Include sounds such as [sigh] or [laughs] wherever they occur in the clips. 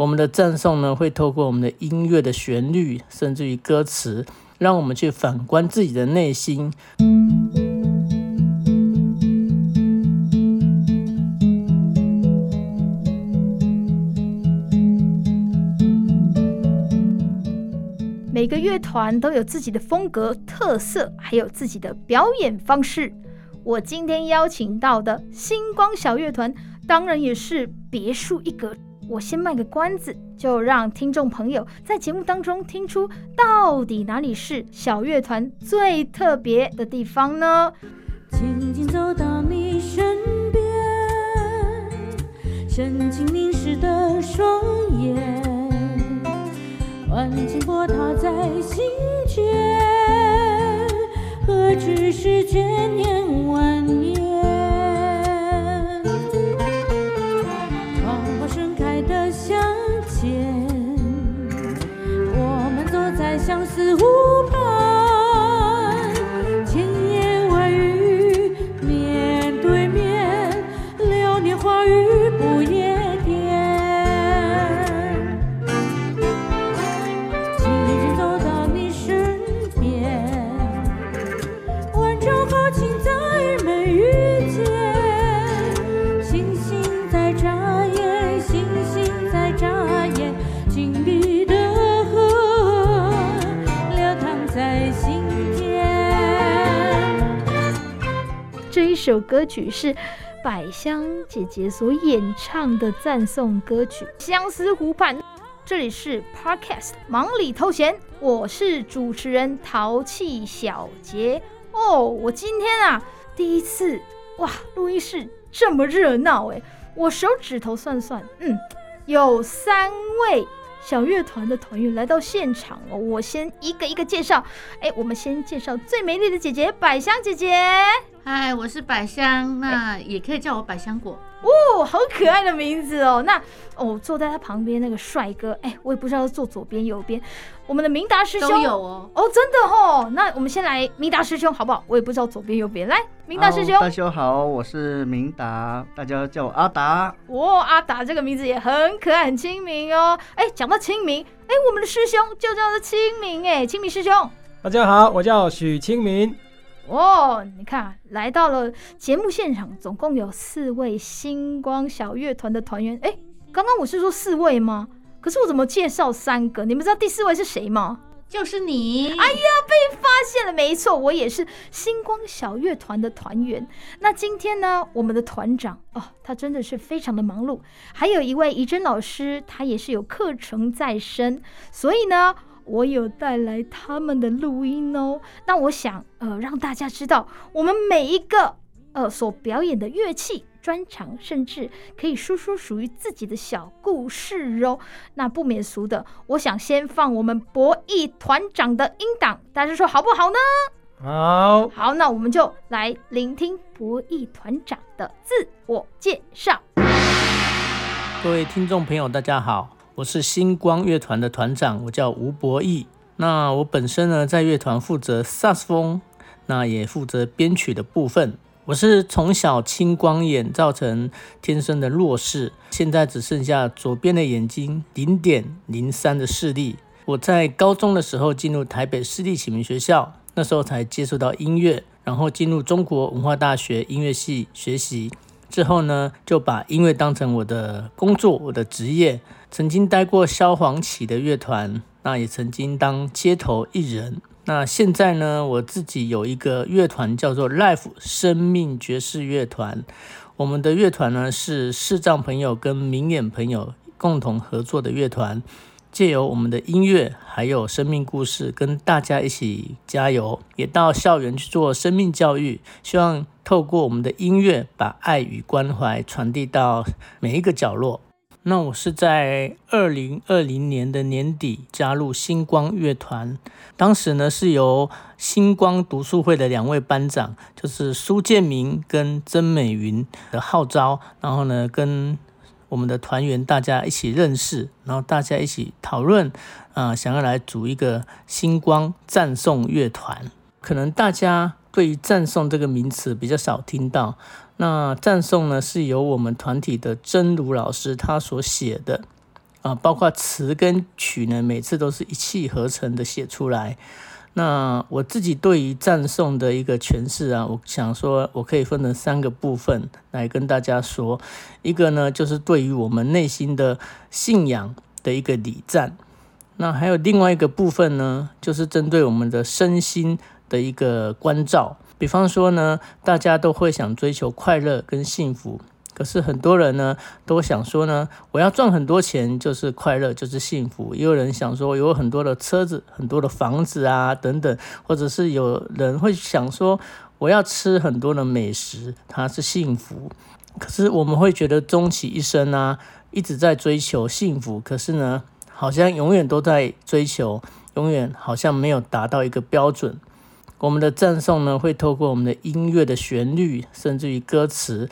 我们的赞颂呢，会透过我们的音乐的旋律，甚至于歌词，让我们去反观自己的内心。每个乐团都有自己的风格特色，还有自己的表演方式。我今天邀请到的星光小乐团，当然也是别树一格。我先卖个关子，就让听众朋友在节目当中听出到底哪里是小乐团最特别的地方呢？轻轻走到你身边，深情凝视的双眼。万顷波涛在心间，何止是千年万年？相思湖畔。这一首歌曲是百香姐姐所演唱的赞颂歌曲《相思湖畔》。这里是 Podcast 忙里偷闲，我是主持人淘气小杰。哦，我今天啊第一次哇，录音室这么热闹哎！我手指头算算，嗯，有三位小乐团的团员来到现场哦。我先一个一个介绍，哎，我们先介绍最美丽的姐姐百香姐姐。嗨，我是百香，那也可以叫我百香果哦，好可爱的名字哦。那哦，坐在他旁边那个帅哥，哎，我也不知道坐左边右边。我们的明达师兄都有哦，哦，真的哦。那我们先来明达师兄好不好？我也不知道左边右边。来，明达师兄，大家好，我是明达，大家叫我阿达。哦，阿达这个名字也很可爱，很亲民哦。哎，讲到亲民，哎，我们的师兄就叫做清明，哎，清明师兄。大家好，我叫许清明。哦，你看，来到了节目现场，总共有四位星光小乐团的团员。哎，刚刚我是说四位吗？可是我怎么介绍三个？你们知道第四位是谁吗？就是你。哎呀，被发现了，没错，我也是星光小乐团的团员。那今天呢，我们的团长哦，他真的是非常的忙碌，还有一位怡珍老师，他也是有课程在身，所以呢。我有带来他们的录音哦，那我想呃让大家知道，我们每一个呃所表演的乐器专长，甚至可以说说属于自己的小故事哦。那不免俗的，我想先放我们博弈团长的音档，大家说好不好呢？好，好，那我们就来聆听博弈团长的自我介绍。各位听众朋友，大家好。我是星光乐团的团长，我叫吴博义。那我本身呢，在乐团负责萨斯风，那也负责编曲的部分。我是从小青光眼造成天生的弱视，现在只剩下左边的眼睛零点零三的视力。我在高中的时候进入台北市立启明学校，那时候才接触到音乐，然后进入中国文化大学音乐系学习。之后呢，就把音乐当成我的工作，我的职业。曾经待过萧煌奇的乐团，那也曾经当街头艺人。那现在呢，我自己有一个乐团，叫做 Life 生命爵士乐团。我们的乐团呢，是视障朋友跟明眼朋友共同合作的乐团，借由我们的音乐还有生命故事，跟大家一起加油，也到校园去做生命教育，希望透过我们的音乐，把爱与关怀传递到每一个角落。那我是在二零二零年的年底加入星光乐团，当时呢是由星光读书会的两位班长，就是苏建明跟曾美云的号召，然后呢跟我们的团员大家一起认识，然后大家一起讨论，啊、想要来组一个星光赞颂乐团。可能大家对于赞颂这个名词比较少听到。那赞颂呢，是由我们团体的真如老师他所写的，啊，包括词跟曲呢，每次都是一气呵成的写出来。那我自己对于赞颂的一个诠释啊，我想说，我可以分成三个部分来跟大家说。一个呢，就是对于我们内心的信仰的一个礼赞。那还有另外一个部分呢，就是针对我们的身心的一个关照。比方说呢，大家都会想追求快乐跟幸福。可是很多人呢都想说呢，我要赚很多钱就是快乐，就是幸福。也有人想说有很多的车子、很多的房子啊等等，或者是有人会想说我要吃很多的美食，它是幸福。可是我们会觉得终其一生啊，一直在追求幸福，可是呢，好像永远都在追求，永远好像没有达到一个标准。我们的赞颂呢，会透过我们的音乐的旋律，甚至于歌词。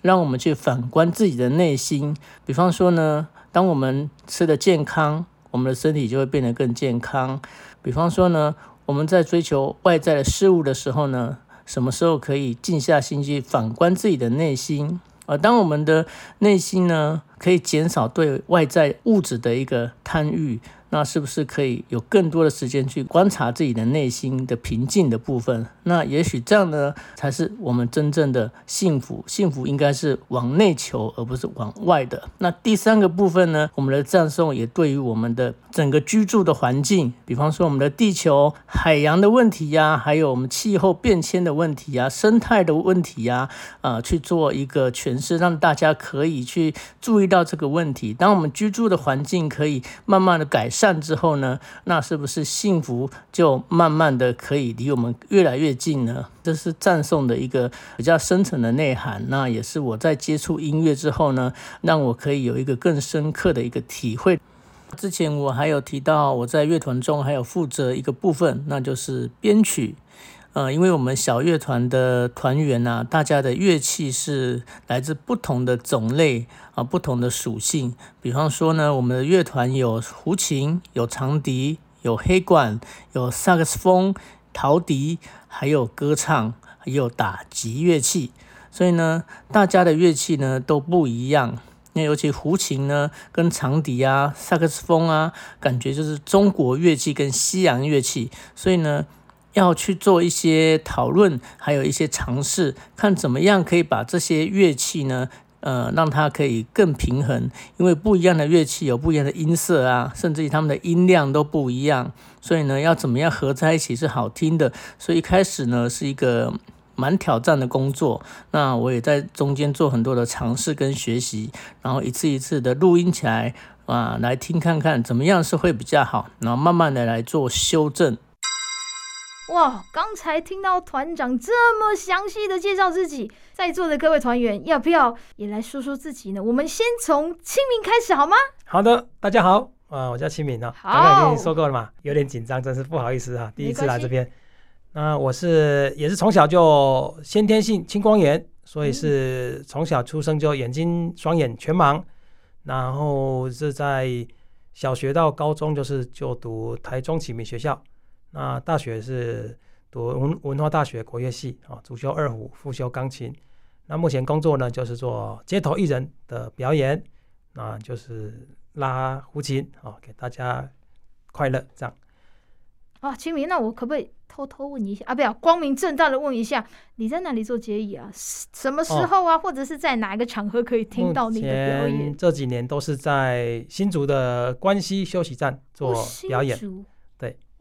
让我们去反观自己的内心，比方说呢，当我们吃得健康，我们的身体就会变得更健康。比方说呢，我们在追求外在的事物的时候呢，什么时候可以静下心去反观自己的内心？而当我们的内心呢，可以减少对外在物质的一个贪欲。那是不是可以有更多的时间去观察自己的内心的平静的部分？那也许这样呢，才是我们真正的幸福。幸福应该是往内求，而不是往外的。那第三个部分呢，我们的赞颂也对于我们的整个居住的环境，比方说我们的地球、海洋的问题呀，还有我们气候变迁的问题呀、生态的问题呀，啊，去做一个诠释，让大家可以去注意到这个问题。当我们居住的环境可以慢慢的改善。赞之后呢，那是不是幸福就慢慢的可以离我们越来越近呢？这是赞颂的一个比较深层的内涵。那也是我在接触音乐之后呢，让我可以有一个更深刻的一个体会。之前我还有提到，我在乐团中还有负责一个部分，那就是编曲。呃，因为我们小乐团的团员呐，大家的乐器是来自不同的种类啊，不同的属性。比方说呢，我们的乐团有胡琴、有长笛、有黑管、有萨克斯风、陶笛，还有歌唱，还有打击乐器。所以呢，大家的乐器呢都不一样。那尤其胡琴呢，跟长笛啊、萨克斯风啊，感觉就是中国乐器跟西洋乐器。所以呢。要去做一些讨论，还有一些尝试，看怎么样可以把这些乐器呢，呃，让它可以更平衡。因为不一样的乐器有不一样的音色啊，甚至于它们的音量都不一样，所以呢，要怎么样合在一起是好听的。所以一开始呢，是一个蛮挑战的工作。那我也在中间做很多的尝试跟学习，然后一次一次的录音起来啊，来听看看怎么样是会比较好，然后慢慢的来做修正。哇，刚才听到团长这么详细的介绍自己，在座的各位团员要不要也来说说自己呢？我们先从清明开始好吗？好的，大家好，啊，我叫清明啊，好，刚刚已经说过了嘛，有点紧张，真是不好意思啊，第一次来这边。那我是也是从小就先天性青光眼，所以是从小出生就眼睛双眼全盲，然后是在小学到高中就是就读台中启明学校。那大学是读文文化大学国乐系啊，主修二胡，副修钢琴。那目前工作呢，就是做街头艺人的表演，啊，就是拉胡琴啊，给大家快乐这样。啊，清明，那我可不可以偷偷问一下啊？不要光明正大的问一下，你在哪里做接艺啊？什么时候啊？哦、或者是在哪一个场合可以听到你的表演？这几年都是在新竹的关西休息站做表演。哦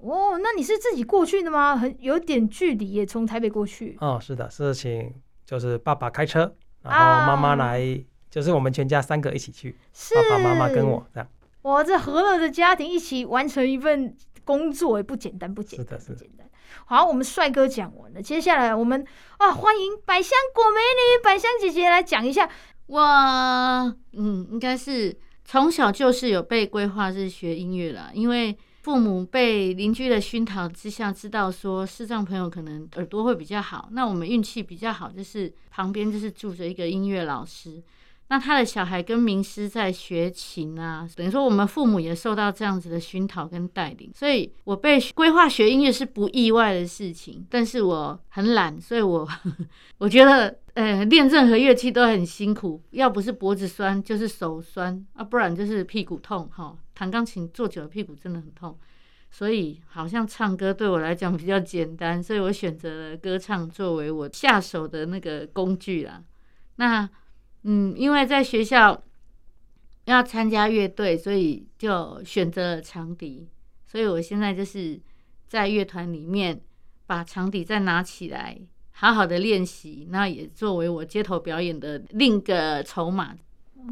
哦，那你是自己过去的吗？很有点距离耶，从台北过去。哦，是的，是请就是爸爸开车，然后妈妈来，啊、就是我们全家三个一起去，是爸爸妈妈跟我这样。哇，这和乐的家庭一起完成一份工作也不简单，不简单，是的，是不简单。好，我们帅哥讲完了，接下来我们啊，欢迎百香果美女百香姐姐来讲一下。我嗯，应该是从小就是有被规划是学音乐啦，因为。父母被邻居的熏陶之下，知道说视障朋友可能耳朵会比较好。那我们运气比较好，就是旁边就是住着一个音乐老师。那他的小孩跟名师在学琴啊，等于说我们父母也受到这样子的熏陶跟带领，所以我被规划学音乐是不意外的事情。但是我很懒，所以我 [laughs] 我觉得，呃，练任何乐器都很辛苦，要不是脖子酸，就是手酸啊，不然就是屁股痛。哈，弹钢琴坐久了屁股真的很痛，所以好像唱歌对我来讲比较简单，所以我选择了歌唱作为我下手的那个工具啦。那。嗯，因为在学校要参加乐队，所以就选择了长笛。所以我现在就是在乐团里面把长笛再拿起来，好好的练习，那也作为我街头表演的另一个筹码。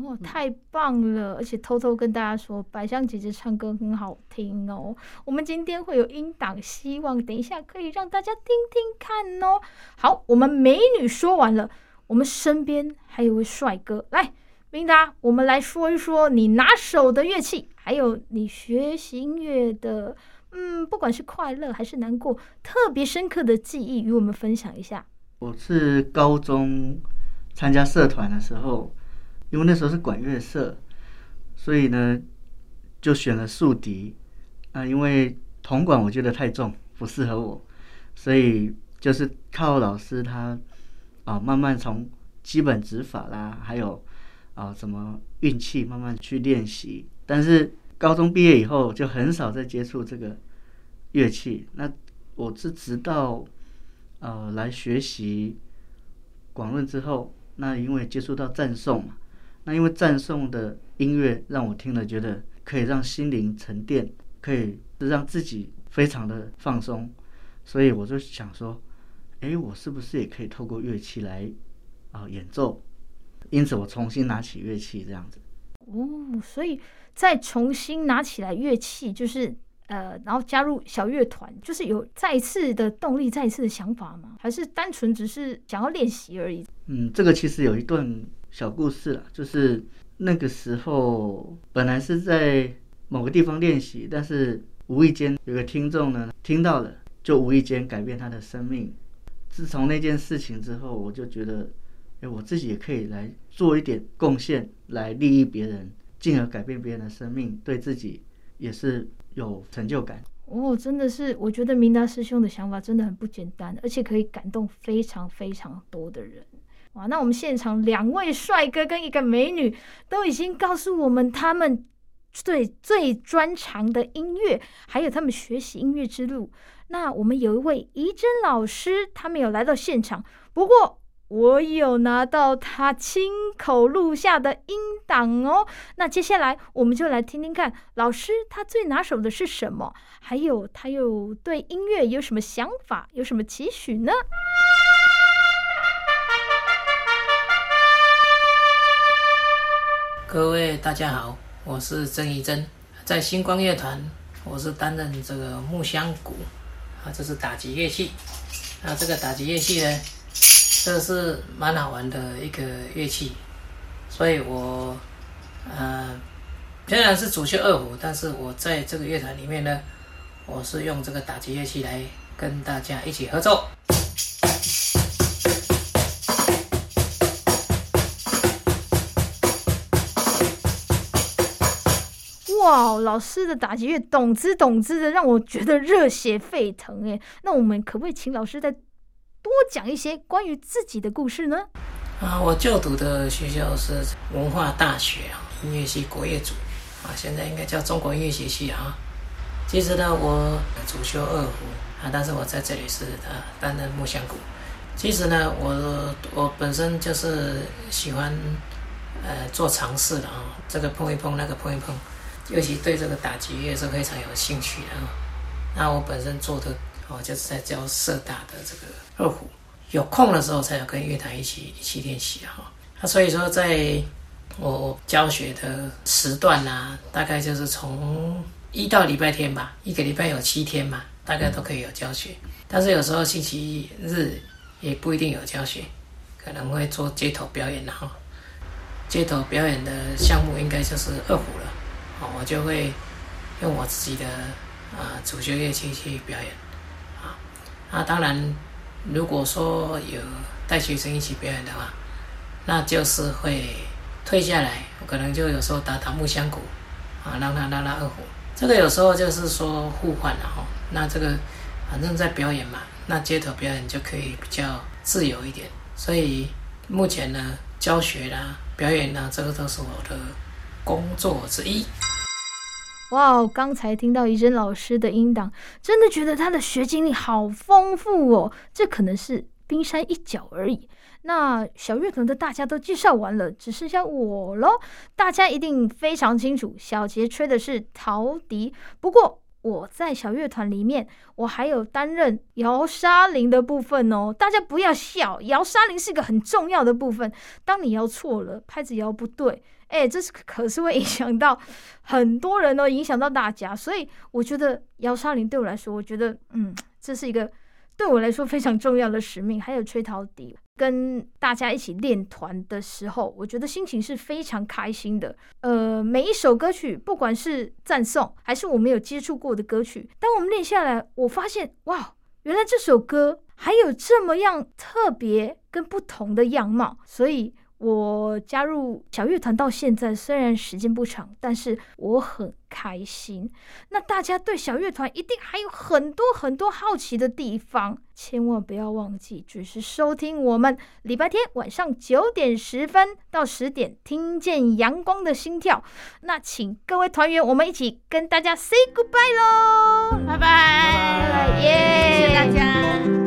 哦，太棒了！而且偷偷跟大家说，百香姐姐唱歌很好听哦。我们今天会有音档，希望等一下可以让大家听听看哦。好，我们美女说完了。我们身边还有位帅哥，来，明达，我们来说一说你拿手的乐器，还有你学习音乐的，嗯，不管是快乐还是难过，特别深刻的记忆，与我们分享一下。我是高中参加社团的时候，因为那时候是管乐社，所以呢，就选了竖笛。啊，因为铜管我觉得太重，不适合我，所以就是靠老师他。啊，慢慢从基本指法啦，还有啊什么运气，慢慢去练习。但是高中毕业以后，就很少再接触这个乐器。那我是直到呃来学习广论之后，那因为接触到赞颂嘛，那因为赞颂的音乐让我听了觉得可以让心灵沉淀，可以让自己非常的放松，所以我就想说。哎，我是不是也可以透过乐器来啊、呃、演奏？因此，我重新拿起乐器这样子。哦，所以再重新拿起来乐器，就是呃，然后加入小乐团，就是有再一次的动力，再一次的想法吗？还是单纯只是想要练习而已？嗯，这个其实有一段小故事了，就是那个时候本来是在某个地方练习，但是无意间有个听众呢听到了，就无意间改变他的生命。自从那件事情之后，我就觉得，哎，我自己也可以来做一点贡献，来利益别人，进而改变别人的生命，对自己也是有成就感。哦，真的是，我觉得明达师兄的想法真的很不简单，而且可以感动非常非常多的人。哇，那我们现场两位帅哥跟一个美女都已经告诉我们他们最最专长的音乐，还有他们学习音乐之路。那我们有一位怡珍老师，他没有来到现场，不过我有拿到他亲口录下的音档哦。那接下来我们就来听听看，老师他最拿手的是什么，还有他又对音乐有什么想法，有什么期许呢？各位大家好，我是曾怡珍，在星光乐团，我是担任这个木箱鼓。这是打击乐器。那这个打击乐器呢，这是蛮好玩的一个乐器。所以我，呃，虽然是主修二胡，但是我在这个乐团里面呢，我是用这个打击乐器来跟大家一起合作。哇，老师的打击乐，懂之懂之的，让我觉得热血沸腾哎！那我们可不可以请老师再多讲一些关于自己的故事呢？啊，我就读的学校是文化大学啊，音乐系国乐组啊，现在应该叫中国音乐学系啊。其实呢，我主修二胡啊，但是我在这里是啊担任木箱鼓。其实呢，我我本身就是喜欢呃做尝试的啊，这个碰一碰，那个碰一碰。尤其对这个打击乐是非常有兴趣的啊。那我本身做的哦，就是在教社大的这个二胡，有空的时候才有跟乐团一起一起练习哈。那所以说，在我教学的时段呢，大概就是从一到礼拜天吧，一个礼拜有七天嘛，大概都可以有教学。但是有时候星期日也不一定有教学，可能会做街头表演的哈。街头表演的项目应该就是二胡了。哦，我就会用我自己的啊、呃、主角乐器去表演，啊，那当然，如果说有带学生一起表演的话，那就是会退下来，我可能就有时候打打木箱鼓，啊，让他拉拉二胡。这个有时候就是说互换了哈。那这个反正在表演嘛，那街头表演就可以比较自由一点。所以目前呢，教学啦、表演啦，这个都是我的工作之一。哇哦，刚才听到怡珍老师的音档，真的觉得他的学经历好丰富哦。这可能是冰山一角而已。那小乐团的大家都介绍完了，只剩下我喽。大家一定非常清楚，小杰吹的是陶笛。不过我在小乐团里面，我还有担任摇沙铃的部分哦。大家不要笑，摇沙铃是一个很重要的部分。当你摇错了，拍子摇不对。哎，这是可是会影响到很多人哦，影响到大家，所以我觉得摇沙铃对我来说，我觉得嗯，这是一个对我来说非常重要的使命。还有吹陶笛，跟大家一起练团的时候，我觉得心情是非常开心的。呃，每一首歌曲，不管是赞颂还是我没有接触过的歌曲，当我们练下来，我发现哇，原来这首歌还有这么样特别跟不同的样貌，所以。我加入小乐团到现在，虽然时间不长，但是我很开心。那大家对小乐团一定还有很多很多好奇的地方，千万不要忘记，准时收听我们礼拜天晚上九点十分到十点，听见阳光的心跳。那请各位团员，我们一起跟大家 say goodbye 喽，拜拜，耶，谢谢大家。